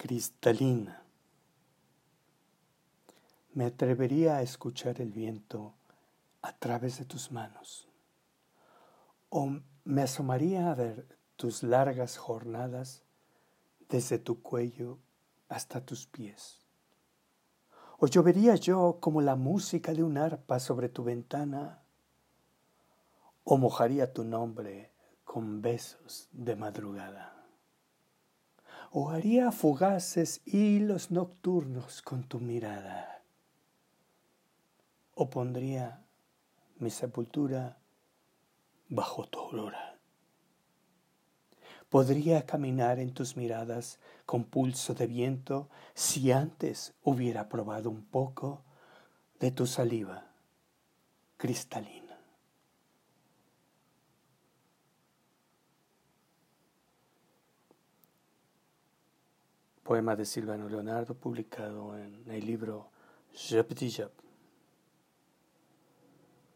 cristalina. Me atrevería a escuchar el viento a través de tus manos. O me asomaría a ver tus largas jornadas desde tu cuello hasta tus pies. O llovería yo como la música de un arpa sobre tu ventana. O mojaría tu nombre con besos de madrugada. O haría fugaces hilos nocturnos con tu mirada. O pondría mi sepultura bajo tu aurora. Podría caminar en tus miradas con pulso de viento si antes hubiera probado un poco de tu saliva cristalina. Poema de Silvano Leonardo publicado en el libro Je Petit